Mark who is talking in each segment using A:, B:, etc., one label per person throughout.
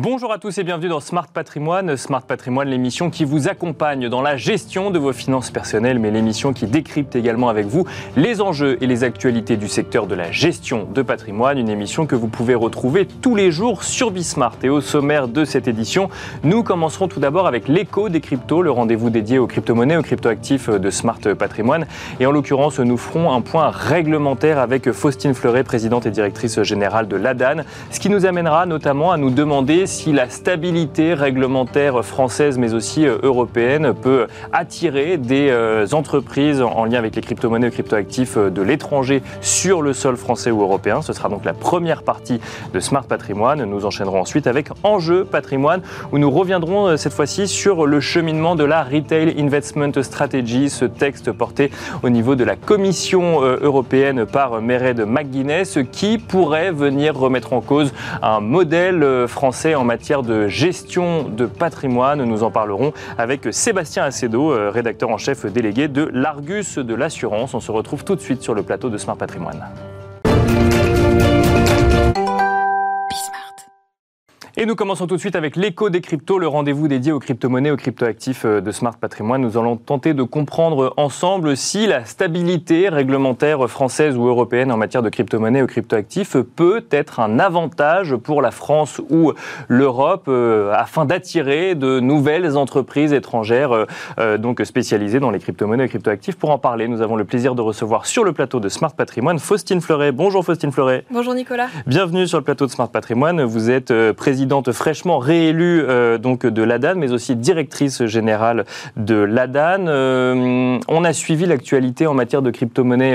A: Bonjour à tous et bienvenue dans Smart Patrimoine. Smart Patrimoine, l'émission qui vous accompagne dans la gestion de vos finances personnelles, mais l'émission qui décrypte également avec vous les enjeux et les actualités du secteur de la gestion de patrimoine. Une émission que vous pouvez retrouver tous les jours sur Bismart. Et au sommaire de cette édition, nous commencerons tout d'abord avec l'écho des cryptos, le rendez-vous dédié aux crypto-monnaies, aux crypto-actifs de Smart Patrimoine. Et en l'occurrence, nous ferons un point réglementaire avec Faustine Fleuret, présidente et directrice générale de l'ADAN, ce qui nous amènera notamment à nous demander si la stabilité réglementaire française mais aussi euh, européenne peut attirer des euh, entreprises en lien avec les crypto-monnaies et crypto-actifs euh, de l'étranger sur le sol français ou européen. Ce sera donc la première partie de Smart Patrimoine. Nous enchaînerons ensuite avec Enjeu Patrimoine où nous reviendrons cette fois-ci sur le cheminement de la Retail Investment Strategy, ce texte porté au niveau de la Commission européenne par Mered McGuinness qui pourrait venir remettre en cause un modèle français en matière de gestion de patrimoine. Nous en parlerons avec Sébastien Acedo, euh, rédacteur en chef délégué de l'Argus de l'assurance. On se retrouve tout de suite sur le plateau de Smart Patrimoine. Et nous commençons tout de suite avec l'écho des cryptos, le rendez-vous dédié aux crypto-monnaies, aux crypto-actifs euh, de Smart Patrimoine. Nous allons tenter de comprendre ensemble si la stabilité réglementaire française ou européenne en matière de crypto-monnaies ou crypto-actifs peut être un avantage pour la France ou l'Europe euh, afin d'attirer de nouvelles entreprises étrangères euh, donc spécialisées dans les crypto-monnaies et crypto-actifs. Pour en parler, nous avons le plaisir de recevoir sur le plateau de Smart Patrimoine Faustine Fleuret. Bonjour Faustine Fleuret.
B: Bonjour Nicolas.
A: Bienvenue sur le plateau de Smart Patrimoine. Vous êtes président fraîchement réélue euh, donc de l'ADAN, mais aussi directrice générale de l'ADAN. Euh, on a suivi l'actualité en matière de crypto-monnaie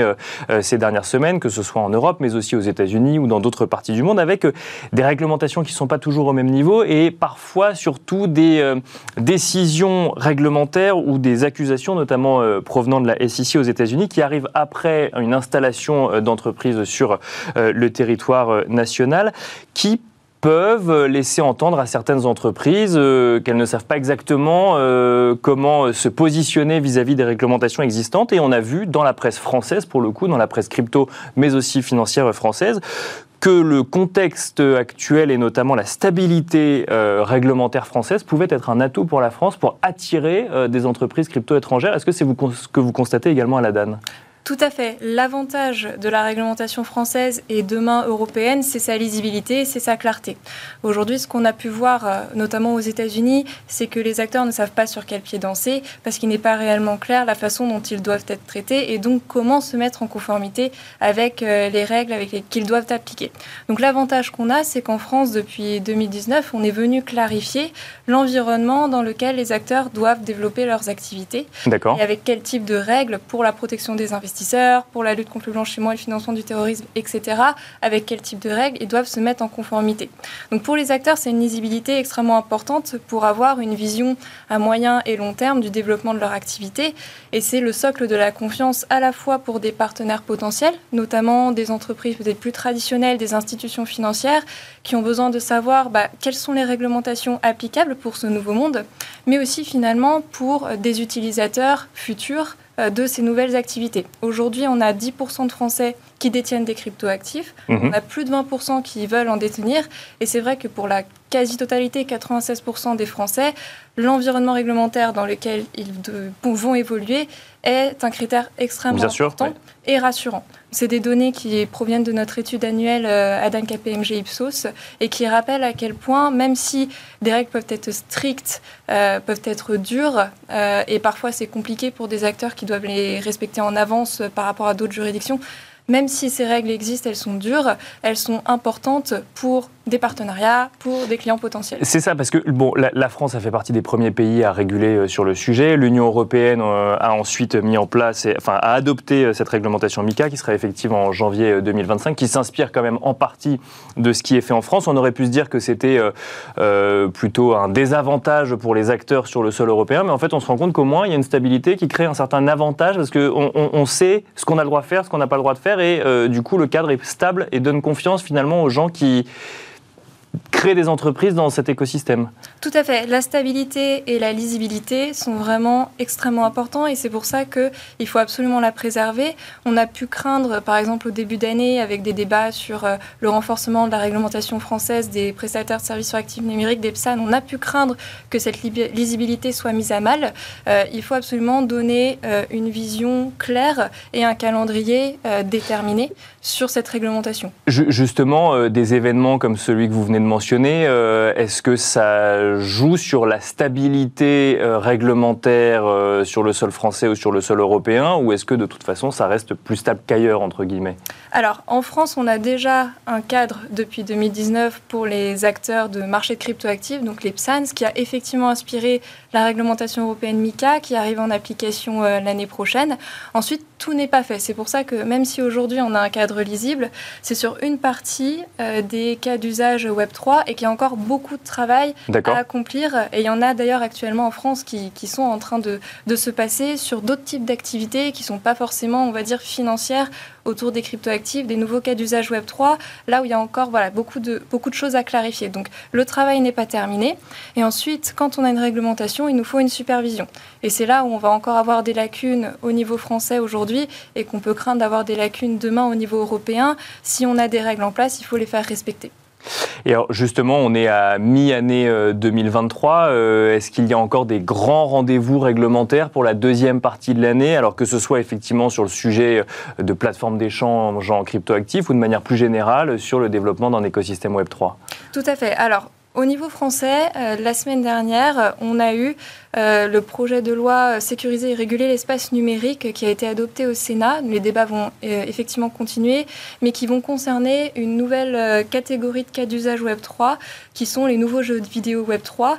A: euh, ces dernières semaines, que ce soit en Europe, mais aussi aux États-Unis ou dans d'autres parties du monde, avec des réglementations qui ne sont pas toujours au même niveau et parfois surtout des décisions réglementaires ou des accusations, notamment provenant de la SEC aux États-Unis, qui arrivent après une installation d'entreprise sur le territoire national, qui peuvent laisser entendre à certaines entreprises euh, qu'elles ne savent pas exactement euh, comment se positionner vis-à-vis des réglementations existantes. Et on a vu dans la presse française, pour le coup, dans la presse crypto, mais aussi financière française, que le contexte actuel et notamment la stabilité euh, réglementaire française pouvait être un atout pour la France pour attirer des entreprises crypto étrangères. Est-ce que c'est ce que vous constatez également à la DAN
B: tout à fait. L'avantage de la réglementation française et demain européenne, c'est sa lisibilité, c'est sa clarté. Aujourd'hui, ce qu'on a pu voir, euh, notamment aux États-Unis, c'est que les acteurs ne savent pas sur quel pied danser parce qu'il n'est pas réellement clair la façon dont ils doivent être traités et donc comment se mettre en conformité avec euh, les règles avec qu'ils doivent appliquer. Donc l'avantage qu'on a, c'est qu'en France, depuis 2019, on est venu clarifier l'environnement dans lequel les acteurs doivent développer leurs activités.
A: D'accord.
B: Et avec quel type de règles pour la protection des investisseurs pour la lutte contre le blanchiment et le financement du terrorisme, etc., avec quel type de règles ils doivent se mettre en conformité. Donc pour les acteurs, c'est une lisibilité extrêmement importante pour avoir une vision à moyen et long terme du développement de leur activité. Et c'est le socle de la confiance à la fois pour des partenaires potentiels, notamment des entreprises peut-être plus traditionnelles, des institutions financières, qui ont besoin de savoir bah, quelles sont les réglementations applicables pour ce nouveau monde, mais aussi finalement pour des utilisateurs futurs de ces nouvelles activités. Aujourd'hui, on a 10% de Français qui détiennent des cryptoactifs. actifs mhm. On a plus de 20% qui veulent en détenir. Et c'est vrai que pour la quasi-totalité, 96% des Français, l'environnement réglementaire dans lequel ils vont évoluer est un critère extrêmement important et rassurant. C'est des données qui proviennent de notre étude annuelle euh, ADAN KPMG Ipsos et qui rappellent à quel point, même si des règles peuvent être strictes, euh, peuvent être dures, euh, et parfois c'est compliqué pour des acteurs qui doivent les respecter en avance par rapport à d'autres juridictions, même si ces règles existent, elles sont dures, elles sont importantes pour des partenariats pour des clients potentiels.
A: C'est ça, parce que bon, la, France a fait partie des premiers pays à réguler euh, sur le sujet. L'Union européenne euh, a ensuite mis en place, enfin, a adopté euh, cette réglementation MICA qui sera effective en janvier 2025, qui s'inspire quand même en partie de ce qui est fait en France. On aurait pu se dire que c'était plutôt un désavantage pour les acteurs sur le sol européen, mais en fait, on se rend compte qu'au moins, il y a une stabilité qui crée un certain avantage parce qu'on on, sait ce qu'on a le droit de faire, ce qu'on n'a pas le droit de faire, et du coup, le cadre est stable et donne confiance finalement aux gens qui créer des entreprises dans cet écosystème.
B: Tout à fait. La stabilité et la lisibilité sont vraiment extrêmement importants et c'est pour ça qu'il faut absolument la préserver. On a pu craindre, par exemple, au début d'année, avec des débats sur euh, le renforcement de la réglementation française des prestataires de services sur actifs numériques, des PSAN, on a pu craindre que cette lisibilité soit mise à mal. Euh, il faut absolument donner euh, une vision claire et un calendrier déterminé sur cette réglementation.
A: Justement, des événements comme celui que vous venez de mentionner, est-ce que ça joue sur la stabilité réglementaire sur le sol français ou sur le sol européen, ou est-ce que de toute façon ça reste plus stable qu'ailleurs, entre guillemets?
B: Alors, en France, on a déjà un cadre depuis 2019 pour les acteurs de marché de cryptoactifs, donc les PSANS, qui a effectivement inspiré la réglementation européenne MICA, qui arrive en application euh, l'année prochaine. Ensuite, tout n'est pas fait. C'est pour ça que même si aujourd'hui on a un cadre lisible, c'est sur une partie euh, des cas d'usage Web3 et qu'il y a encore beaucoup de travail à accomplir. Et il y en a d'ailleurs actuellement en France qui, qui sont en train de, de se passer sur d'autres types d'activités qui ne sont pas forcément, on va dire, financières autour des cryptoactifs, des nouveaux cas d'usage Web3, là où il y a encore voilà, beaucoup, de, beaucoup de choses à clarifier. Donc le travail n'est pas terminé. Et ensuite, quand on a une réglementation, il nous faut une supervision. Et c'est là où on va encore avoir des lacunes au niveau français aujourd'hui et qu'on peut craindre d'avoir des lacunes demain au niveau européen. Si on a des règles en place, il faut les faire respecter.
A: Et alors justement, on est à mi-année 2023. Euh, euh, est-ce qu'il y a encore des grands rendez-vous réglementaires pour la deuxième partie de l'année, alors que ce soit effectivement sur le sujet euh, de plateformes d'échange en cryptoactifs ou de manière plus générale sur le développement d'un écosystème Web3
B: Tout à fait. Alors, au niveau français, la semaine dernière, on a eu euh, le projet de loi sécuriser et réguler l'espace numérique qui a été adopté au Sénat. Les débats vont euh, effectivement continuer, mais qui vont concerner une nouvelle euh, catégorie de cas d'usage Web 3, qui sont les nouveaux jeux de vidéo Web 3,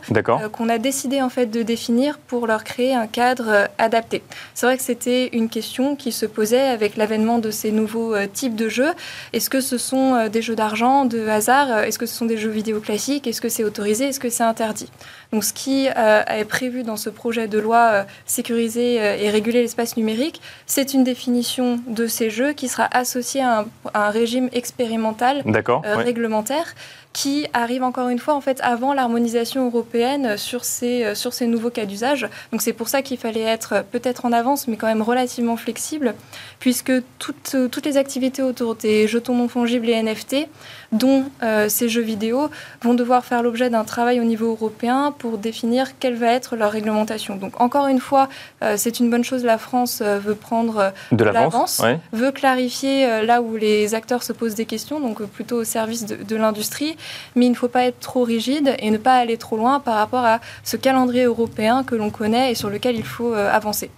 B: qu'on a décidé en fait de définir pour leur créer un cadre adapté. C'est vrai que c'était une question qui se posait avec l'avènement de ces nouveaux types de jeux. Est-ce que ce sont des jeux d'argent, de hasard Est-ce que ce sont des jeux vidéo classiques Est-ce que c'est autorisé Est-ce que c'est interdit? Donc ce qui est prévu dans ce projet de loi euh, sécuriser euh, et réguler l'espace numérique, c'est une définition de ces jeux qui sera associée à un, régime expérimental euh, réglementaire qui arrive encore une fois en fait avant l'harmonisation européenne sur ces, sur ces nouveaux cas d'usage. Donc c'est pour ça qu'il fallait être peut-être en avance, mais quand même relativement flexible, puisque toutes, toutes les activités autour des jetons non fongibles et NFT, dont euh, ces jeux vidéo, vont devoir faire l'objet d'un travail au niveau européen pour définir quelle va être leur réglementation. Donc encore une fois, euh, c'est une bonne chose, la France euh, veut prendre de l'avance, veut clarifier là où les acteurs se posent des questions, donc plutôt au service de, de l'industrie mais il ne faut pas être trop rigide et ne pas aller trop loin par rapport à ce calendrier européen que l'on connaît et sur lequel il faut euh, avancer.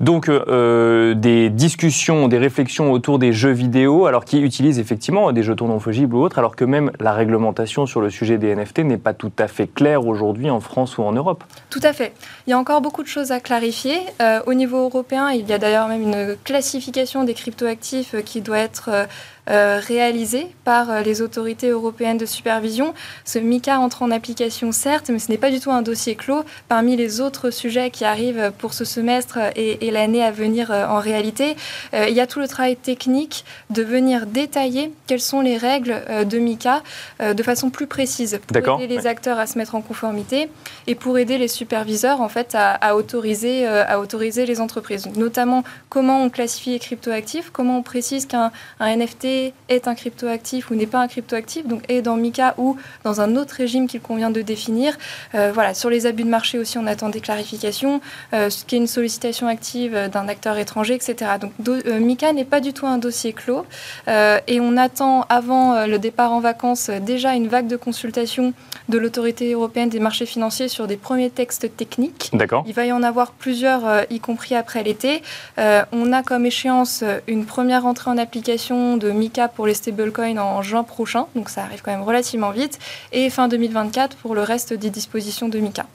A: Donc euh, euh, des discussions, des réflexions autour des jeux vidéo, alors qui utilisent effectivement des jetons non fongibles ou autres, alors que même la réglementation sur le sujet des NFT n'est pas tout à fait claire aujourd'hui en France ou en Europe.
B: Tout à fait. Il y a encore beaucoup de choses à clarifier. au niveau européen, il y a d'ailleurs même une classification des cryptoactifs qui doit être euh, réalisé par euh, les autorités européennes de supervision. Ce MICA entre en application, certes, mais ce n'est pas du tout un dossier clos parmi les autres sujets qui arrivent pour ce semestre et, l'année à venir euh, en réalité. il y a tout le travail technique de venir détailler quelles sont les règles de MICA de façon plus précise pour aider les acteurs à se mettre en conformité et pour aider les superviseurs en fait à, autoriser, à autoriser les entreprises. notamment comment on classifie les cryptoactifs, comment on précise qu'un NFT est un cryptoactif ou n'est pas un cryptoactif, donc est dans MICA ou dans un autre régime qu'il convient de définir. Euh, voilà, sur les abus de marché aussi, on attend des clarifications, euh, ce qui est une sollicitation active d'un acteur étranger, etc. Donc euh, MICA n'est pas du tout un dossier clos et on attend avant le départ en vacances déjà une vague de consultation de l'autorité européenne des marchés financiers sur des premiers textes techniques.
A: D'accord.
B: Il va y en avoir plusieurs, y compris après l'été. on a comme échéance une première entrée en application de MICA pour les stablecoins en juin prochain, donc ça arrive quand même relativement vite, et fin 2024 pour le reste des dispositions de MICA.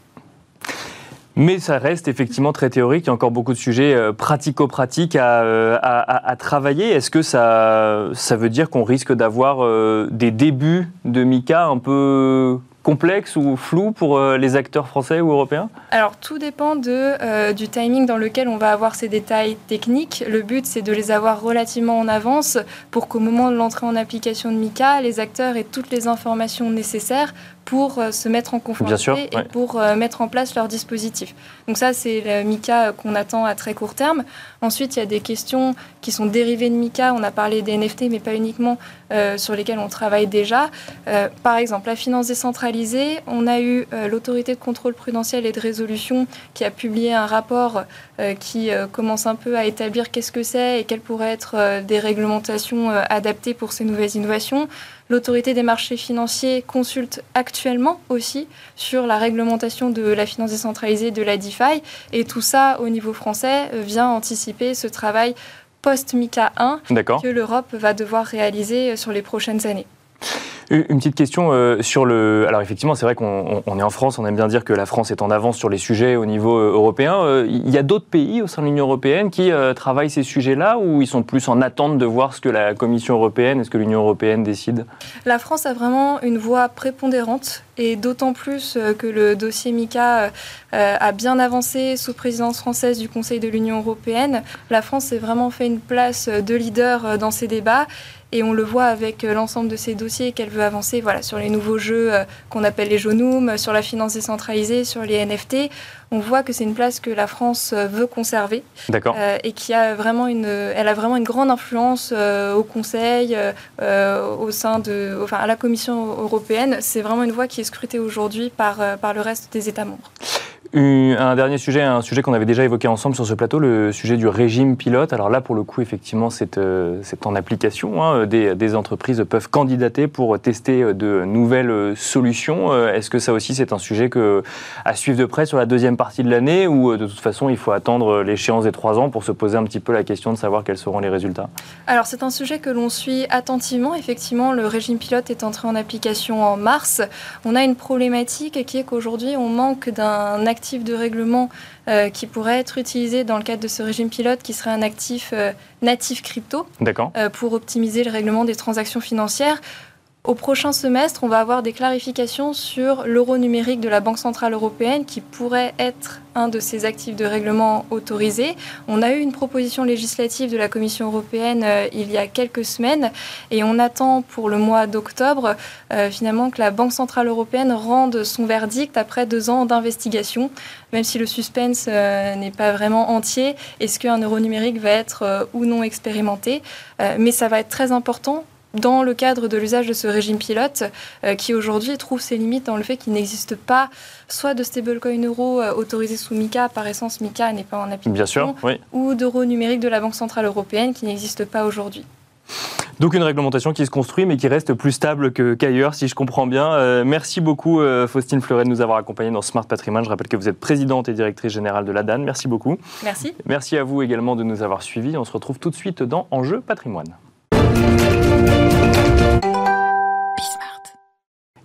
A: Mais ça reste effectivement très théorique. Il y a encore beaucoup de sujets euh, pratico-pratiques euh, à, travailler. Est-ce que ça, ça veut dire qu'on risque d'avoir euh, des débuts de MICA un peu complexe ou flou pour euh, les acteurs français ou européens
B: Alors tout dépend euh, du timing dans lequel on va avoir ces détails techniques. Le but c'est de les avoir relativement en avance pour qu'au moment de l'entrée en application de MICA, les acteurs aient toutes les informations nécessaires pour euh, se mettre en conformité et pour mettre en place leur dispositif. Donc ça, c'est le MICA qu'on attend à très court terme. Ensuite, il y a des questions qui sont dérivées de MICA. On a parlé des NFT, mais pas uniquement, sur lesquelles on travaille déjà. par exemple, la finance décentralisée, on a eu l'autorité de contrôle prudentiel et de résolution qui a publié un rapport euh, qui euh, commence un peu à établir qu'est-ce que c'est et quelles pourraient être euh, des réglementations adaptées pour ces nouvelles innovations. L'autorité des marchés financiers consulte actuellement aussi sur la réglementation de la finance décentralisée, de la DeFi. Et tout ça, au niveau français, vient anticiper ce travail post-MICA 1 que l'Europe va devoir réaliser sur les prochaines années.
A: Une petite question euh, sur le. Alors effectivement, c'est vrai qu'on est en France, on aime bien dire que la France est en avance sur les sujets au niveau euh, européen. Euh, il y a d'autres pays au sein de l'Union européenne qui travaillent ces sujets-là ou ils sont plus en attente de voir ce que la Commission européenne et ce que l'Union européenne décide?
B: La France a vraiment une voix prépondérante et d'autant plus que le dossier MICA a bien avancé sous présidence française du Conseil de l'Union européenne. La France s'est vraiment fait une place de leader dans ces débats et on le voit avec euh, l'ensemble de ces dossiers qu'elle veut avancer voilà, sur les nouveaux jeux euh, qu'on appelle les Jonum, euh, sur la finance décentralisée, sur les NFT. On voit que c'est une place que la France veut conserver et qui a vraiment une, elle a vraiment une grande influence au Conseil, au sein de, enfin à la Commission européenne. C'est vraiment une voie qui est scrutée aujourd'hui par, par le reste des États membres.
A: Un dernier sujet, un sujet qu'on avait déjà évoqué ensemble sur ce plateau, le sujet du régime pilote. Alors là, pour le coup, effectivement, c'est euh, en application. Hein. Des, entreprises peuvent candidater pour tester de nouvelles solutions. Euh, est-ce que ça aussi, c'est un sujet que, à suivre de près sur la deuxième partie de l'année ou euh, de toute façon, il faut attendre l'échéance des trois ans pour se poser un petit peu la question de savoir quels seront les résultats?
B: Alors, c'est un sujet que l'on suit attentivement. Effectivement, le régime pilote est entré en application en mars. On a une problématique qui est qu'aujourd'hui, on manque d'un actif actif de règlement euh, qui pourrait être utilisé dans le cadre de ce régime pilote, qui serait un actif euh, natif crypto, euh, pour optimiser le règlement des transactions financières. Au prochain semestre, on va avoir des clarifications sur l'euro numérique de la Banque Centrale Européenne qui pourrait être un de ces actifs de règlement autorisés. On a eu une proposition législative de la Commission européenne euh, il y a quelques semaines et on attend pour le mois d'octobre euh, finalement que la Banque Centrale Européenne rende son verdict après deux ans d'investigation. Même si le suspense euh, n'est pas vraiment entier, est-ce qu'un euro numérique va être ou non expérimenté? Mais ça va être très important dans le cadre de l'usage de ce régime pilote, euh, qui aujourd'hui trouve ses limites dans le fait qu'il n'existe pas soit de stablecoin euro euh, autorisé sous MICA, par essence MICA n'est pas en application,
A: Bien sûr,
B: ou d'euro numérique de la Banque Centrale Européenne qui n'existe pas aujourd'hui.
A: Donc une réglementation qui se construit mais qui reste plus stable qu'ailleurs, si je comprends bien. Euh, merci beaucoup Faustine Fleuret de nous avoir accompagnés dans Smart Patrimoine. Je rappelle que vous êtes présidente et directrice générale de l'ADAN. Merci beaucoup.
B: Merci.
A: Merci à vous également de nous avoir suivis. On se retrouve tout de suite dans Enjeu Patrimoine.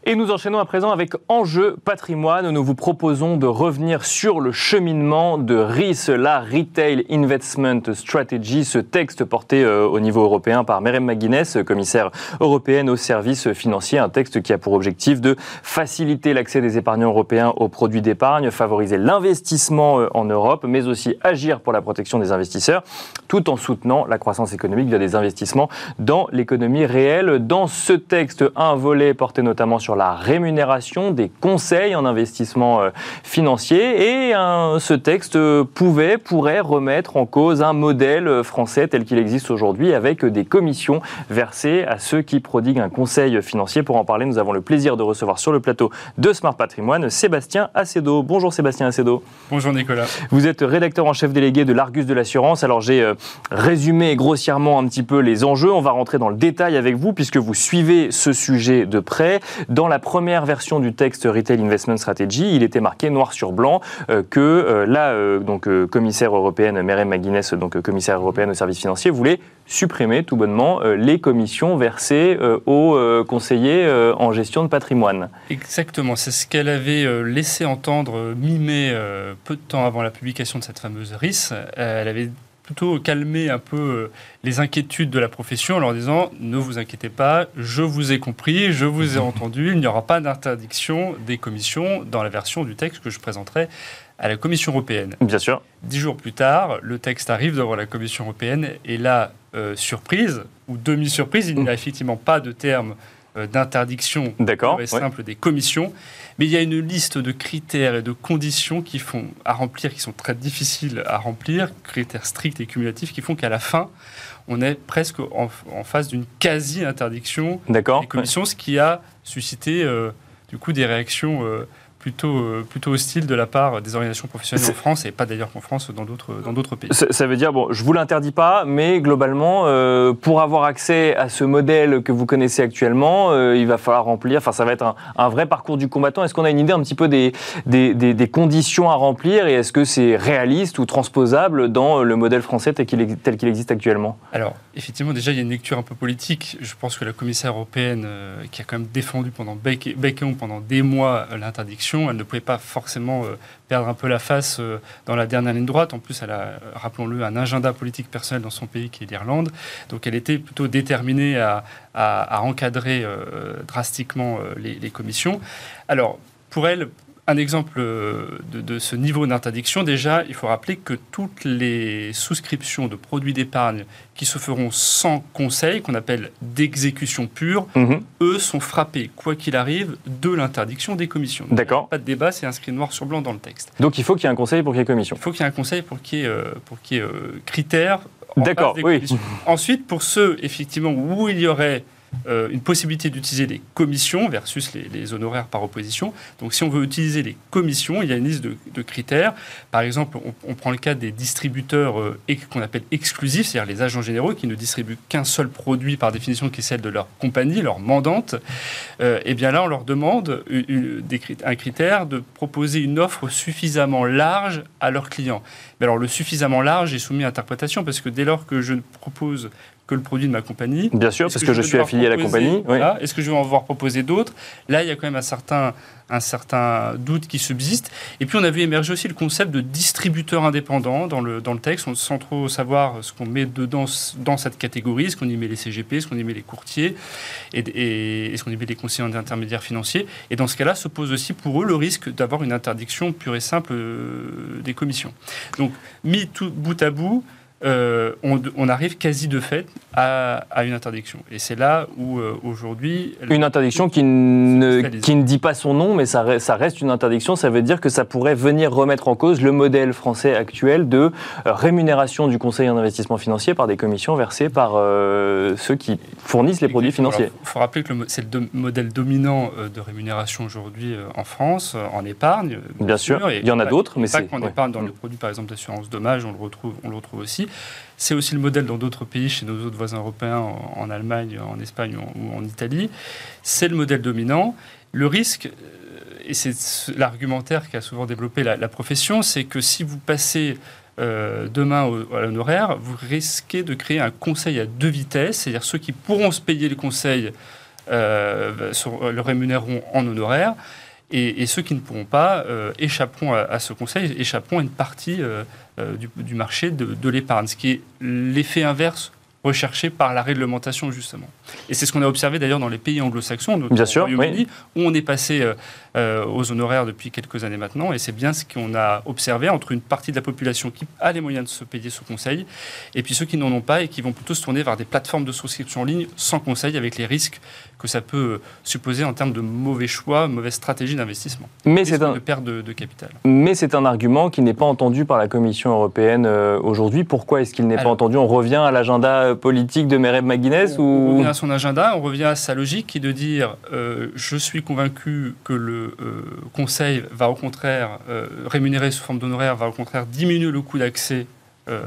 A: Et nous enchaînons à présent avec Enjeu patrimoine. Nous vous proposons de revenir sur le cheminement de RIS, la Retail Investment Strategy, ce texte porté euh, au niveau européen par Merem McGuinness, commissaire européenne aux services financiers, un texte qui a pour objectif de faciliter l'accès des épargnants européens aux produits d'épargne, favoriser l'investissement euh, en Europe, mais aussi agir pour la protection des investisseurs, tout en soutenant la croissance économique via des investissements dans l'économie réelle. Dans ce texte, un volet porté notamment sur la rémunération des conseils en investissement euh, financier. Et ce texte pouvait, pourrait remettre en cause un modèle français tel qu'il existe aujourd'hui avec des commissions versées à ceux qui prodiguent un conseil financier. Pour en parler, nous avons le plaisir de recevoir sur le plateau de Smart Patrimoine Sébastien Acedo. Bonjour Sébastien Acedo.
C: Bonjour Nicolas.
A: Vous êtes rédacteur en chef délégué de l'Argus de l'assurance. Alors j'ai euh, résumé grossièrement un petit peu les enjeux. On va rentrer dans le détail avec vous puisque vous suivez ce sujet de près. Dans dans la première version du texte Retail Investment Strategy, il était marqué noir sur blanc euh, que euh, la euh, donc, commissaire européenne, Merem McGuinness, donc commissaire européenne aux services financiers, voulait supprimer tout bonnement les commissions versées aux conseillers en gestion de patrimoine.
C: Exactement, c'est ce qu'elle avait laissé entendre mi-mai, peu de temps avant la publication de cette fameuse RIS. Elle avait plutôt calmer un peu euh, les inquiétudes de la profession en leur disant ne vous inquiétez pas, je vous ai compris, je vous ai entendu, il n'y aura pas d'interdiction des commissions dans la version du texte que je présenterai à la Commission européenne.
A: Bien sûr.
C: Dix jours plus tard, le texte arrive devant la Commission européenne et là, euh, surprise ou demi-surprise, il n'y a effectivement pas de terme d'interdiction pure et simple des commissions, mais il y a une liste de critères et de conditions qui font à remplir, qui sont très difficiles à remplir, critères stricts et cumulatifs, qui font qu'à la fin, on est presque en, en face d'une quasi-interdiction des commissions, ce qui a suscité euh, du coup des réactions euh, plutôt, euh, plutôt hostiles de la part des organisations professionnelles en France et pas d'ailleurs qu'en France, dans d'autres dans d'autres pays.
A: Ça, veut dire, bon, je vous l'interdis pas, mais globalement, euh, pour avoir accès à ce modèle que vous connaissez actuellement, euh, il va falloir remplir, enfin, ça va être un, un vrai parcours du combattant. Est-ce qu'on a une idée un petit peu des, des, des- des conditions à remplir et est-ce que c'est réaliste ou transposable dans le modèle français tel qu'il existe actuellement?
C: Alors, effectivement, déjà, il y a une lecture un peu politique. Je pense que la commissaire européenne, euh, qui a quand même défendu pendant bec et, bec et ongle pendant des mois euh, elle ne pouvait pas forcément euh, perdre un peu la face euh, dans la dernière ligne droite. En plus, elle a, euh, rappelons-le, un agenda politique personnel dans son pays qui est l'Irlande. Donc, elle était plutôt déterminée à, encadrer drastiquement les, les commissions. Alors, pour elle, un exemple euh, de, de ce niveau d'interdiction, déjà, il faut rappeler que toutes les souscriptions de produits d'épargne qui se feront sans conseil, qu'on appelle d'exécution pure,
A: Mhm.
C: eux sont frappés, quoi qu'il arrive, de l'interdiction des commissions.
A: D'accord.
C: Pas de débat, c'est inscrit noir sur blanc dans le texte.
A: Donc il faut qu'il y ait un conseil pour qu'il y ait commission.
C: Il faut qu'il y ait un conseil pour qu'il y ait, euh, pour qu'il y ait euh, critères. en
A: D'accord, oui.
C: Ensuite, pour ceux, effectivement, où il y aurait euh, une possibilité d'utiliser les commissions versus les, honoraires par opposition. Donc, si on veut utiliser les commissions, il y a une liste de, critères. Par exemple, on, prend le cas des distributeurs euh, qu'on appelle exclusifs, c'est-à-dire les agents généraux qui ne distribuent qu'un seul produit par définition, qui est celle de leur compagnie, leur mandante. Euh, et bien là, on leur demande un critère de proposer une offre suffisamment large à leurs clients. Mais alors, le suffisamment large est soumis à interprétation parce que dès lors que je propose que le produit de ma compagnie,
A: Bien sûr, parce que, je suis affilié à la compagnie. oui.
C: Est-ce que je vais en voir proposer d'autres? Là, il y a quand même un certain, un certain doute qui subsiste. Et puis, on a vu émerger aussi le concept de distributeur indépendant dans le, dans le texte, on- sans trop savoir ce qu'on met dedans dans cette catégorie, est-ce qu'on y met les CGP, est-ce qu'on y met les courtiers, et, et est-ce qu'on y met les conseillers intermédiaires financiers. Et dans ce cas-là, se pose aussi pour eux le risque d'avoir une interdiction pure et simple euh, des commissions. Donc, mis tout bout à bout, euh, on, on arrive quasi de fait à, à une interdiction. Et c'est là où euh, aujourd'hui...
A: Une interdiction qui ne, qui ne dit pas son nom, mais ça, re- ça reste une interdiction. Ça veut dire que ça pourrait venir remettre en cause le modèle français actuel de euh, rémunération du conseil en investissement financier par des commissions versées par euh, ceux qui fournissent les produits financiers.
C: Il faut rappeler que c'est le modèle dominant de rémunération aujourd'hui en France, en épargne. euh,
A: Bien sûr,
C: et
A: il y en a
C: pas-
A: d'autres, mais
C: pas
A: c'est-
C: qu'en
A: ouais.
C: épargne, dans
A: Mm.
C: le produit par exemple d'assurance dommage, on le retrouve, on le retrouve aussi. C'est aussi le modèle dans d'autres pays, chez nos autres voisins européens, en, Allemagne, en Espagne ou en, Italie. C'est le modèle dominant. Le risque, euh, et c'est ce- l'argumentaire qu'a souvent développé la, profession, c'est que si vous passez euh, demain au- à l'honoraire, vous risquez de créer un conseil à deux vitesses, c'est-à-dire ceux qui pourront se payer le conseil euh, sur- le rémunéreront en honoraire, et, ceux qui ne pourront pas euh, échapperont à, ce conseil, échapperont à une partie euh, euh, du, du marché de, de l'épargne, ce qui est l'effet inverse recherché par la réglementation justement. Et c'est ce qu'on a observé d'ailleurs dans les pays anglo-saxons, notamment
A: Bien sûr,
C: au Royaume-Uni, où on est passé euh, euh, aux honoraires depuis quelques années maintenant, et c'est bien ce qu'on a observé entre une partie de la population qui a les moyens de se payer ce conseil, et puis ceux qui n'en ont pas et qui vont plutôt se tourner vers des plateformes de souscription en ligne sans conseil, avec les risques que ça peut supposer en termes de mauvais choix, mauvaise stratégie d'investissement.
A: Mais c'est un,
C: de perte de, de capital.
A: Mais c'est un argument qui n'est pas entendu par la Commission européenne euh, aujourd'hui. Pourquoi est-ce qu'il n'est pas entendu? On revient à l'agenda euh, politique de Mereb McGuinness
C: On, on
A: ou
C: revient à son agenda, on revient à sa logique qui est de dire euh, je suis convaincu que le euh, Conseil va au contraire euh, rémunérer sous forme d'honoraires, va au contraire diminuer le coût d'accès euh,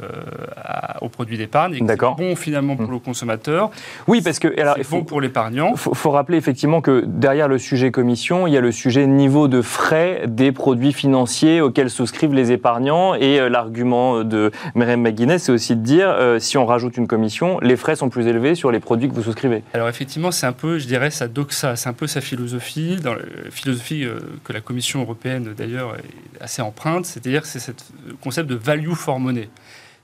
C: à- aux produits d'épargne. et. C'est bon finalement pour
A: Mm.
C: le consommateur,
A: Oui, parce que alors il faut,
C: bon pour l'épargnant.
A: faut, faut rappeler effectivement que derrière le sujet commission, il y a le sujet niveau de frais des produits financiers auxquels souscrivent les épargnants. Et euh, l'argument de Mereb McGuinness, c'est aussi de dire euh, si on rajoute une commission, les frais sont plus élevés sur les produits que vous souscrivez.
C: Alors effectivement, c'est un peu, je dirais, sa doxa, c'est un peu sa philosophie, dans la philosophie que la Commission européenne d'ailleurs est assez empreinte, c'est-à-dire c'est ce concept de value for money.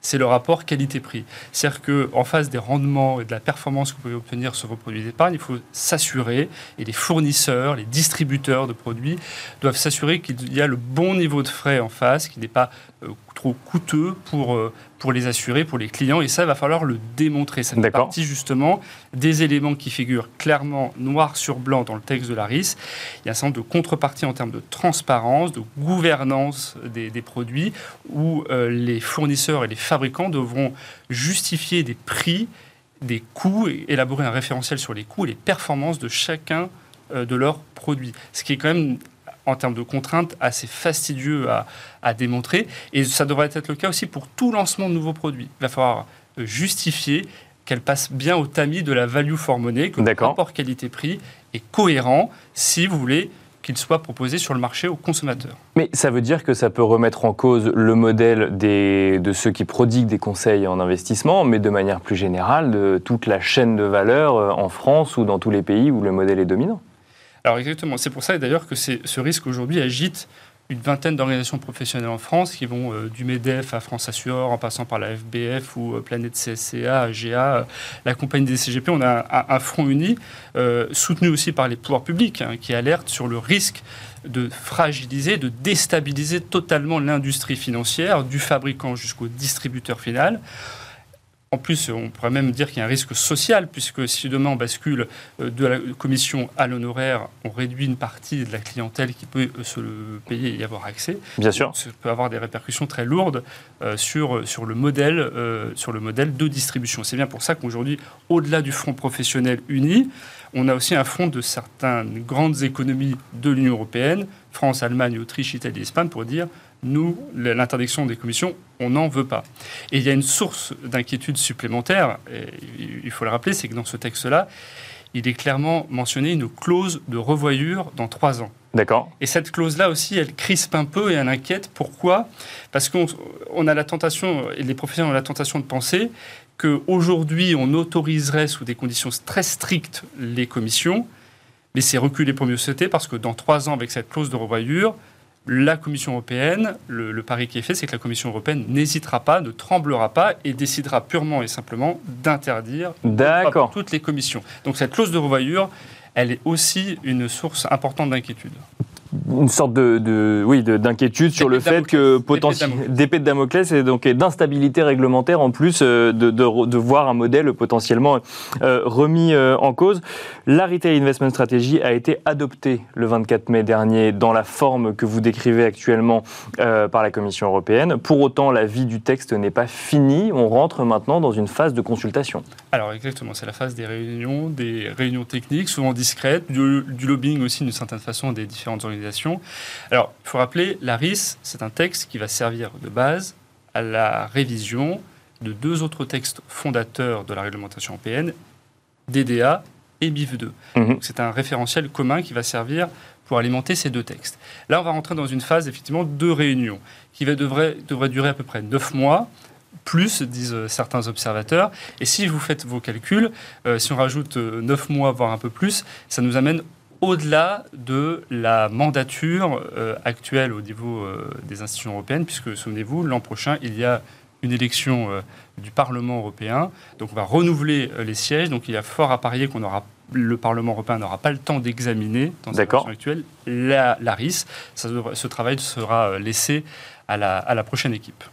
C: C'est le rapport qualité-prix. C'est-à-dire qu'en face des rendements et de la performance que vous pouvez obtenir sur vos produits d'épargne, il faut s'assurer, et les fournisseurs, les distributeurs de produits doivent s'assurer qu'il y a le bon niveau de frais en face, qu'il n'est pas euh, trop coûteux pour, euh, pour les assurer, pour les clients. Et ça, il va falloir le démontrer. Ça fait partie justement des éléments qui figurent clairement noir sur blanc dans le texte de la RIS. Il y a un certain nombre de contreparties en termes de transparence, de gouvernance des, des produits, où euh, les fournisseurs et les fabricants devront justifier des prix, des coûts, et élaborer un référentiel sur les coûts et les performances de chacun de leurs produits. Ce qui est quand même en termes de contraintes assez fastidieux à, démontrer. Et ça devrait être le cas aussi pour tout lancement de nouveaux produits. Il va falloir euh, justifier qu'elle passe bien au tamis de la value for money, que le rapport qualité-prix est cohérent si vous voulez qu'il soit proposé sur le marché aux consommateurs.
A: Mais ça veut dire que ça peut remettre en cause le modèle des, de ceux qui prodiguent des conseils en investissement, mais de manière plus générale, de toute la chaîne de valeur euh, en France ou dans tous les pays où le modèle est dominant.
C: Alors exactement, c'est pour ça d'ailleurs que ce risque aujourd'hui agite une vingtaine d'organisations professionnelles en France qui vont euh, du MEDEF à France Assure, en passant par la FBF ou euh, Planète CSCA, AGA, euh, la compagnie des CGP. On a un, front uni, soutenu aussi par les pouvoirs publics, hein, qui alertent sur le risque de fragiliser, de déstabiliser totalement l'industrie financière, du fabricant jusqu'au distributeur final. En plus, on pourrait même dire qu'il y a un risque social, puisque si demain on bascule euh, de la commission à l'honoraire, on réduit une partie de la clientèle qui peut euh, se le payer et y avoir accès.
A: Bien sûr.
C: Ça peut avoir des répercussions très lourdes euh, sur, sur, le modèle, sur le modèle de distribution. C'est bien pour ça qu'aujourd'hui, au-delà du front professionnel uni, on a aussi un front de certaines grandes économies de l'Union européenne, France, Allemagne, Autriche, Italie, Espagne, pour dire nous, l'interdiction des commissions, on n'en veut pas. Et il y a une source d'inquiétude supplémentaire, il faut le rappeler, c'est que dans ce texte-là, il est clairement mentionné une clause de revoyure dans trois ans.
A: D'accord.
C: Et cette clause-là aussi, elle crispe un peu et elle inquiète. Pourquoi? Parce qu'on a la tentation, et les professionnels ont la tentation de penser qu'aujourd'hui, on autoriserait sous des conditions très strictes les commissions, mais c'est reculer pour mieux sauter parce que dans trois ans, avec cette clause de revoyure, la Commission européenne, le, pari qui est fait, c'est que la Commission européenne n'hésitera pas, ne tremblera pas et décidera purement et simplement d'interdire toutes les commissions. Donc cette clause de revoyure, elle est aussi une source importante d'inquiétude
A: une sorte de, oui d'inquiétude sur le fait que potentiellement d'épée de Damoclès et donc d'instabilité réglementaire en plus euh, de, de, voir un modèle potentiellement euh, remis euh, en cause. La Retail Investment Strategy a été adoptée le 24 mai dernier dans la forme que vous décrivez actuellement par la Commission européenne. Pour autant, la vie du texte n'est pas finie. On rentre maintenant dans une phase de consultation.
C: Alors exactement, c'est la phase des réunions, des réunions techniques, souvent discrètes, du, du lobbying aussi d'une certaine façon des différentes organisations alors, il faut rappeler, la RIS, c'est un texte qui va servir de base à la révision de deux autres textes fondateurs de la réglementation européenne, DDA et MIF2. Mhm. C'est un référentiel commun qui va servir pour alimenter ces deux textes. Là, on va rentrer dans une phase effectivement de réunion qui va, devrait, devrait durer à peu près neuf mois plus, disent certains observateurs. Et si vous faites vos calculs, euh, si on rajoute euh, neuf mois, voire un peu plus, ça nous amène au-delà de la mandature euh, actuelle au niveau euh, des institutions européennes, puisque, souvenez-vous, l'an prochain, il y a une élection euh, du Parlement européen. Donc on va renouveler les sièges. Donc il y a fort à parier qu'on aura le Parlement européen n'aura pas le temps d'examiner dans sa version actuelle la, la RIS. ce travail sera laissé à la, à la prochaine équipe.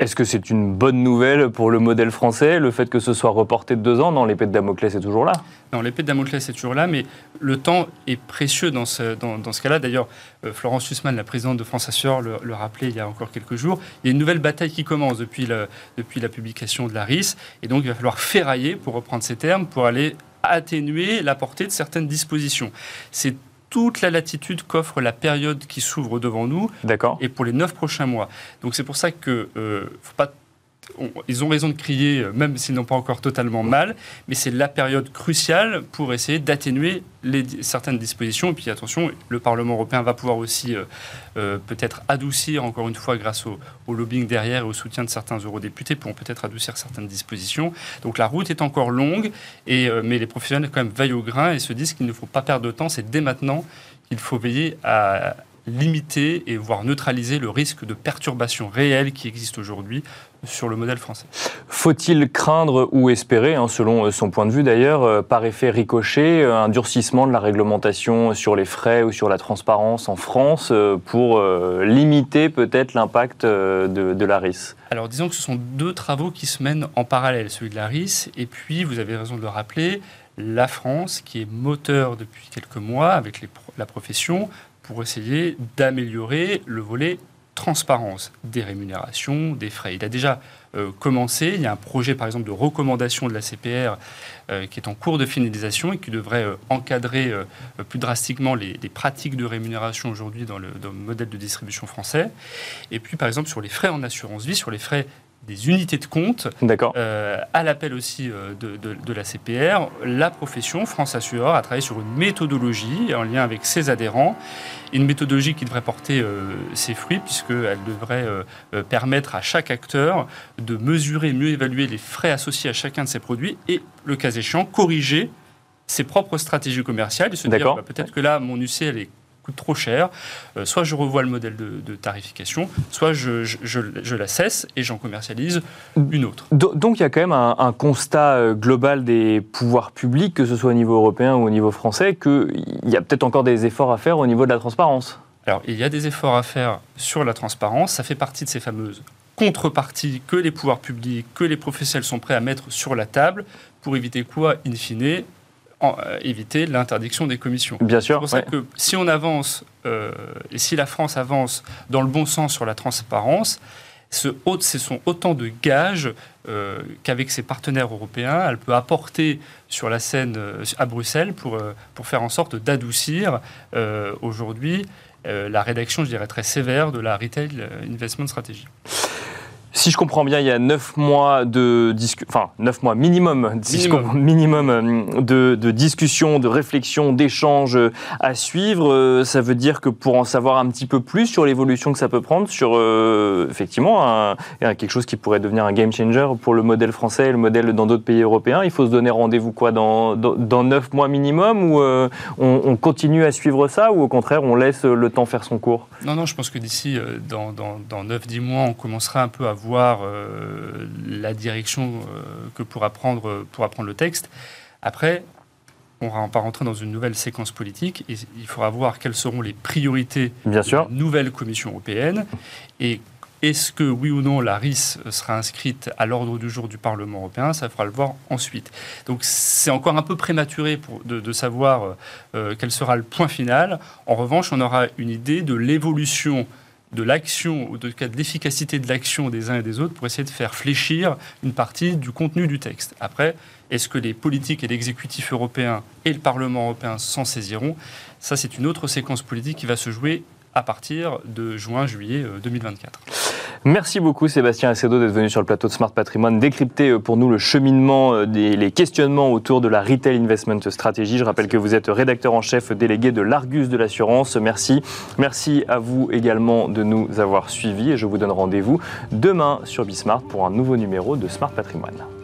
A: Est-ce que c'est une bonne nouvelle pour le modèle français, le fait que ce soit reporté de deux ans? Non, l'épée de Damoclès est toujours là.
C: Non, l'épée de Damoclès est toujours là, mais le temps est précieux dans ce, dans, ce cas-là. D'ailleurs, euh, Florence Sussman, la présidente de France Assure, le, le, rappelait il y a encore quelques jours. Il y a une nouvelle bataille qui commence depuis, depuis la publication de la RIS, et donc il va falloir ferrailler, pour reprendre ces termes, pour aller atténuer la portée de certaines dispositions. C'est toute la latitude qu'offre la période qui s'ouvre devant nous. Et pour les neuf prochains mois. Donc c'est pour ça que euh, faut pas ils ont raison de crier, euh, même s'ils n'ont pas encore totalement mal, mais c'est la période cruciale pour essayer d'atténuer certaines dispositions. Et puis attention, le Parlement européen va pouvoir aussi euh, euh, peut-être adoucir, encore une fois, grâce au, lobbying derrière et au soutien de certains eurodéputés, pourront peut-être adoucir certaines dispositions. Donc la route est encore longue, mais les professionnels quand même veillent au grain et se disent qu'il ne faut pas perdre de temps, c'est dès maintenant qu'il faut veiller à limiter et voire neutraliser le risque de perturbation réelle qui existe aujourd'hui sur le modèle français.
A: Faut-il craindre ou espérer, hein, selon euh, son point de vue d'ailleurs, euh, par effet ricochet, euh, un durcissement de la réglementation sur les frais ou sur la transparence en France pour limiter peut-être l'impact de, la RIS?
C: Alors disons que ce sont deux travaux qui se mènent en parallèle, celui de la RIS et puis, vous avez raison de le rappeler, la France qui est moteur depuis quelques mois avec la profession pour essayer d'améliorer le volet transparence des rémunérations, des frais. Il a déjà euh, commencé. Il y a un projet, par exemple, de recommandation de la CPR euh, qui est en cours de finalisation et qui devrait euh, encadrer plus drastiquement les, pratiques de rémunération aujourd'hui dans le, dans le, modèle de distribution français. Et puis, par exemple, sur les frais en assurance vie, sur les frais des unités de compte. Euh, à l'appel aussi euh, de, la CPR, la profession France Assureur a travaillé sur une méthodologie en lien avec ses adhérents. Une méthodologie qui devrait porter euh, ses fruits puisqu'elle devrait permettre à chaque acteur de mesurer, mieux évaluer les frais associés à chacun de ses produits et, le cas échéant, corriger ses propres stratégies commerciales et se dire bah, peut-être que là, mon UCL est coûte trop cher. Euh, soit je revois le modèle de, tarification, soit je, je, la cesse et j'en commercialise une autre.
A: Donc il y a quand même un, constat euh, global des pouvoirs publics, que ce soit au niveau européen ou au niveau français, qu'il y a peut-être encore des efforts à faire au niveau de la transparence.
C: Alors il y a des efforts à faire sur la transparence, ça fait partie de ces fameuses contreparties que les pouvoirs publics, que les professionnels sont prêts à mettre sur la table pour éviter quoi, in fine euh, éviter l'interdiction des commissions.
A: Bien sûr.
C: C'est pour ça que si on avance, euh, et si la France avance dans le bon sens sur la transparence, ce, ce sont autant de gages euh, qu'avec ses partenaires européens, elle peut apporter sur la scène à Bruxelles pour, pour faire en sorte d'adoucir aujourd'hui la rédaction, je dirais, très sévère de la Retail Investment Strategy.
A: Si je comprends bien, il y a 9 mois de enfin 9 mois minimum, minimum. Euh, de, de, discussion, de réflexion, d'échange à suivre. Euh, ça veut dire que pour en savoir un petit peu plus sur l'évolution que ça peut prendre, sur euh, effectivement quelque chose qui pourrait devenir un game changer pour le modèle français et le modèle dans d'autres pays européens, il faut se donner rendez-vous quoi dans, dans, 9 mois minimum ou on, continue à suivre ça ou au contraire on laisse le temps faire son cours?
C: Non, non, je pense que d'ici dans, dans, dans 9-10 mois, on commencera un peu à voir euh, la direction euh, que pourra prendre, pourra prendre le texte. Après, on va pas rentrer dans une nouvelle séquence politique. Et il faudra voir quelles seront les priorités
A: Bien sûr.
C: de la nouvelle Commission européenne et est-ce que oui ou non la RIS sera inscrite à l'ordre du jour du Parlement européen? Ça fera le voir ensuite. Donc c'est encore un peu prématuré pour, de, savoir euh, quel sera le point final. En revanche, on aura une idée de l'évolution de l'action, ou de, l'efficacité de l'action des uns et des autres pour essayer de faire fléchir une partie du contenu du texte. Après, est-ce que les politiques et l'exécutif européen et le Parlement européen s'en saisiront? Ça, c'est une autre séquence politique qui va se jouer à partir de juin-juillet 2024. Euh,
A: Merci beaucoup Sébastien Acedo d'être venu sur le plateau de Smart Patrimoine décrypter euh, pour nous le cheminement euh, des les questionnements autour de la Retail Investment Strategy. Je rappelle que vous êtes rédacteur en chef délégué de l'Argus de l'assurance. Merci. Merci à vous également de nous avoir suivis et je vous donne rendez-vous demain sur Bismart pour un nouveau numéro de Smart Patrimoine.